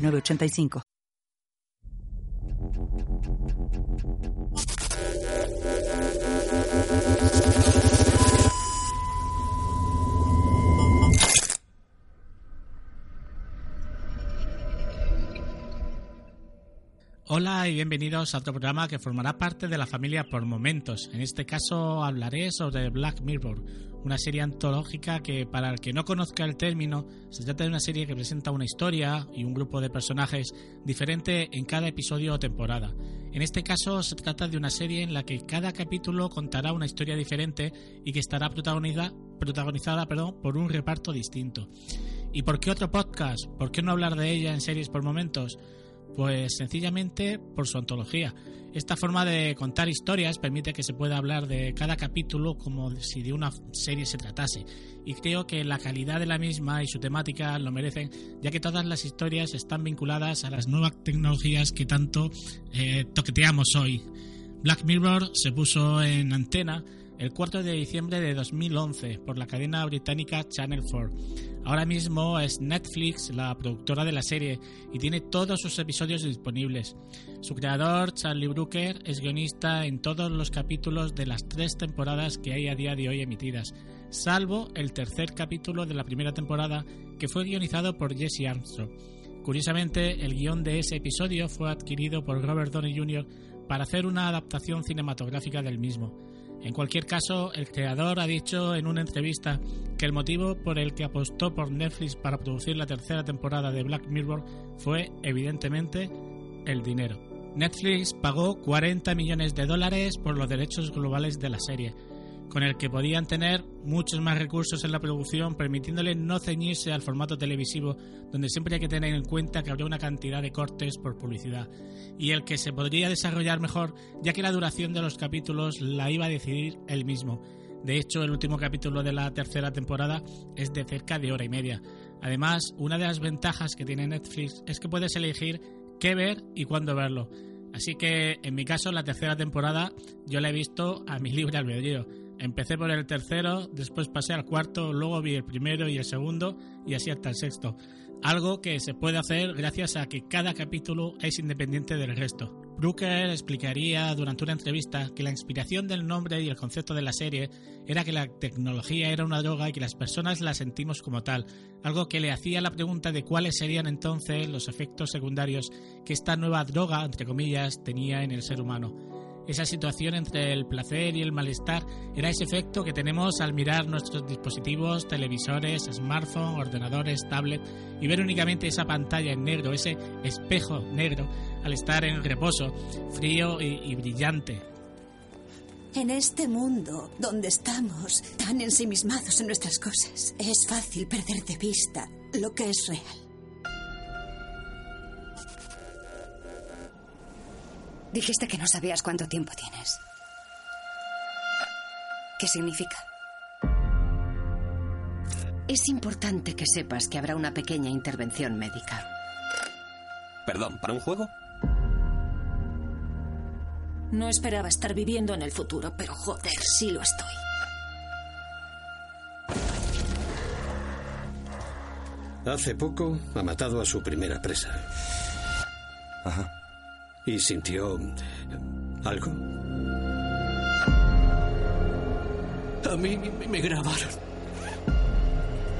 906985. Hola y bienvenidos a otro programa que formará parte de la familia por momentos. En este caso hablaré sobre Black Mirror, una serie antológica que para el que no conozca el término se trata de una serie que presenta una historia y un grupo de personajes diferente en cada episodio o temporada. En este caso se trata de una serie en la que cada capítulo contará una historia diferente y que estará protagonizada, protagonizada perdón, por un reparto distinto. ¿Y por qué otro podcast? ¿Por qué no hablar de ella en series por momentos? Pues sencillamente por su antología. Esta forma de contar historias permite que se pueda hablar de cada capítulo como si de una serie se tratase, y creo que la calidad de la misma y su temática lo merecen, ya que todas las historias están vinculadas a las nuevas tecnologías que tanto eh, toqueteamos hoy. Black Mirror se puso en antena el 4 de diciembre de 2011 por la cadena británica Channel 4. Ahora mismo es Netflix la productora de la serie y tiene todos sus episodios disponibles. Su creador, Charlie Brooker, es guionista en todos los capítulos de las tres temporadas que hay a día de hoy emitidas, salvo el tercer capítulo de la primera temporada que fue guionizado por Jesse Armstrong. Curiosamente, el guion de ese episodio fue adquirido por Robert Downey Jr. para hacer una adaptación cinematográfica del mismo. En cualquier caso, el creador ha dicho en una entrevista que el motivo por el que apostó por Netflix para producir la tercera temporada de Black Mirror fue, evidentemente, el dinero. Netflix pagó 40 millones de dólares por los derechos globales de la serie, con el que podían tener muchos más recursos en la producción, permitiéndole no ceñirse al formato televisivo, donde siempre hay que tener en cuenta que habría una cantidad de cortes por publicidad, y el que se podría desarrollar mejor, ya que la duración de los capítulos la iba a decidir él mismo. De hecho, el último capítulo de la tercera temporada es de cerca de hora y media. Además, una de las ventajas que tiene Netflix es que puedes elegir qué ver y cuándo verlo. Así que, en mi caso, la tercera temporada yo la he visto a mi libre albedrío Empecé por el tercero, después pasé al cuarto, luego vi el primero y el segundo y así hasta el sexto. Algo que se puede hacer gracias a que cada capítulo es independiente del resto. Brooker explicaría durante una entrevista que la inspiración del nombre y el concepto de la serie era que la tecnología era una droga y que las personas la sentimos como tal, algo que le hacía la pregunta de cuáles serían entonces los efectos secundarios que esta nueva droga, entre comillas, tenía en el ser humano. Esa situación entre el placer y el malestar era ese efecto que tenemos al mirar nuestros dispositivos, televisores, smartphones, ordenadores, tablet y ver únicamente esa pantalla en negro, ese espejo negro, al estar en reposo, frío y, y brillante. En este mundo donde estamos tan ensimismados en nuestras cosas, es fácil perder de vista lo que es real. Dijiste que no sabías cuánto tiempo tienes. ¿Qué significa? Es importante que sepas que habrá una pequeña intervención médica. Perdón, ¿para un juego? No esperaba estar viviendo en el futuro, pero joder, sí lo estoy. Hace poco ha matado a su primera presa. Ajá. ¿Y sintió algo? A mí me- grabaron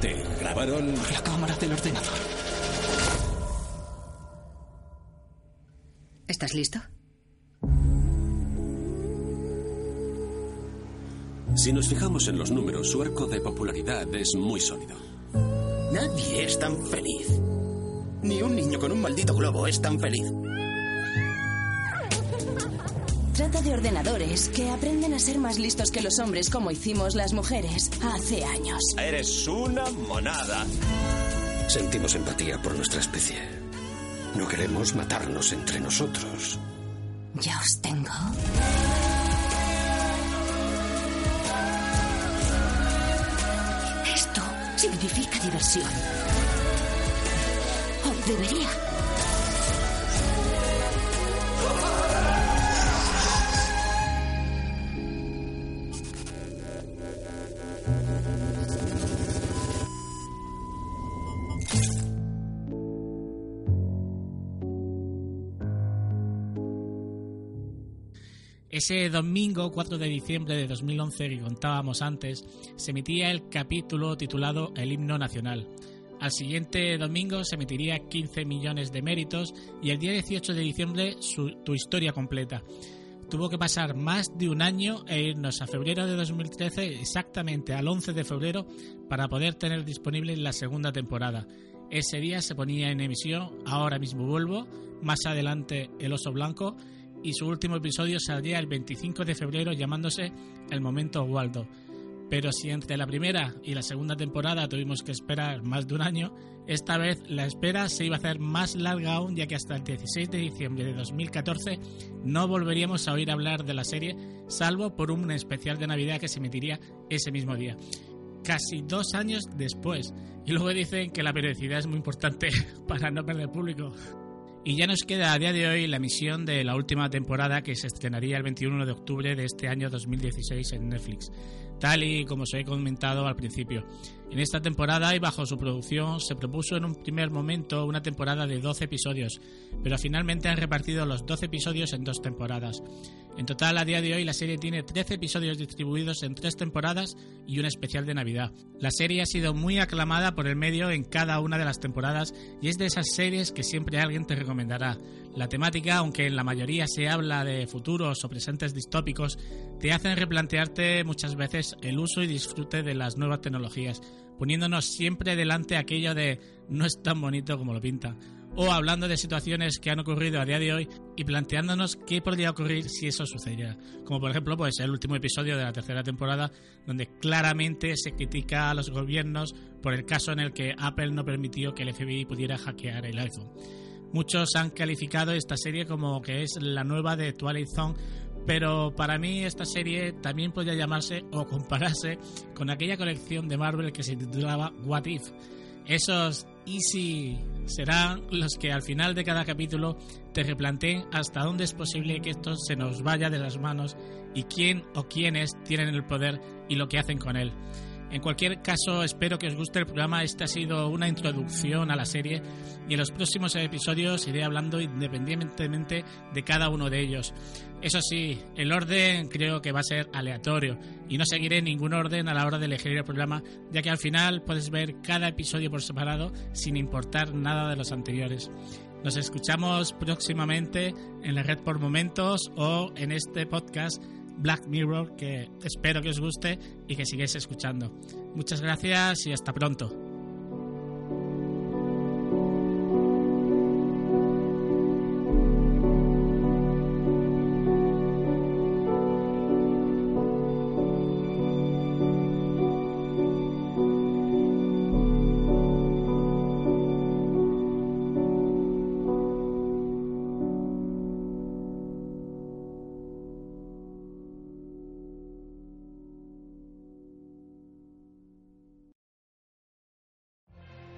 ¿Te grabaron? la cámara del ordenador. ¿Estás listo? Si nos fijamos en los números, su arco de popularidad es muy sólido. Nadie es tan feliz. Ni un niño con un maldito globo es tan feliz. Trata de ordenadores que aprenden a ser más listos que los hombres como hicimos las mujeres hace años. Eres una monada. Sentimos empatía por nuestra especie. No queremos matarnos entre nosotros. Ya os tengo. Esto significa diversión. O debería. Ese domingo 4 de diciembre de 2011 que contábamos antes, se emitía el capítulo titulado El himno nacional. Al siguiente domingo se emitiría 15 millones de méritos y el día 18 de diciembre su, tu historia completa. Tuvo que pasar más de un año e irnos a febrero de 2013, exactamente al 11 de febrero, para poder tener disponible la segunda temporada. Ese día se ponía en emisión Ahora mismo vuelvo, más adelante El oso blanco y su último episodio saldría el 25 de febrero llamándose El Momento Waldo. Pero si entre la primera y la segunda temporada tuvimos que esperar más de un año, esta vez la espera se iba a hacer más larga aún ya que hasta el 16 de diciembre de 2014 no volveríamos a oír hablar de la serie, salvo por un especial de Navidad que se emitiría ese mismo día. Casi dos años después. Y luego dicen que la periodicidad es muy importante para no perder público. Y ya nos queda a día de hoy la emisión de la última temporada que se estrenaría el 21 de octubre de este año 2016 en Netflix, tal y como os he comentado al principio. En esta temporada y bajo su producción se propuso en un primer momento una temporada de 12 episodios, pero finalmente han repartido los 12 episodios en dos temporadas. En total, a día de hoy, la serie tiene 13 episodios distribuidos en tres temporadas y un especial de Navidad. La serie ha sido muy aclamada por el medio en cada una de las temporadas y es de esas series que siempre alguien te recomendará. La temática, aunque en la mayoría se habla de futuros o presentes distópicos, te hacen replantearte muchas veces el uso y disfrute de las nuevas tecnologías, poniéndonos siempre delante aquello de no es tan bonito como lo pinta o hablando de situaciones que han ocurrido a día de hoy y planteándonos qué podría ocurrir si eso sucediera. Como por ejemplo, pues el último episodio de la tercera temporada, donde claramente se critica a los gobiernos por el caso en el que Apple no permitió que el FBI pudiera hackear el iPhone. Muchos han calificado esta serie como que es la nueva de Twilight Zone, pero para mí esta serie también podría llamarse o compararse con aquella colección de Marvel que se titulaba What If. Esos easy serán los que al final de cada capítulo te replanteen hasta dónde es posible que esto se nos vaya de las manos y quién o quiénes tienen el poder y lo que hacen con él. En cualquier caso, espero que os guste el programa. Esta ha sido una introducción a la serie y en los próximos episodios iré hablando independientemente de cada uno de ellos. Eso sí, el orden creo que va a ser aleatorio y no seguiré ningún orden a la hora de elegir el programa, ya que al final puedes ver cada episodio por separado sin importar nada de los anteriores. Nos escuchamos próximamente en la red por momentos o en este podcast Black Mirror que espero que os guste y que sigáis escuchando. Muchas gracias y hasta pronto.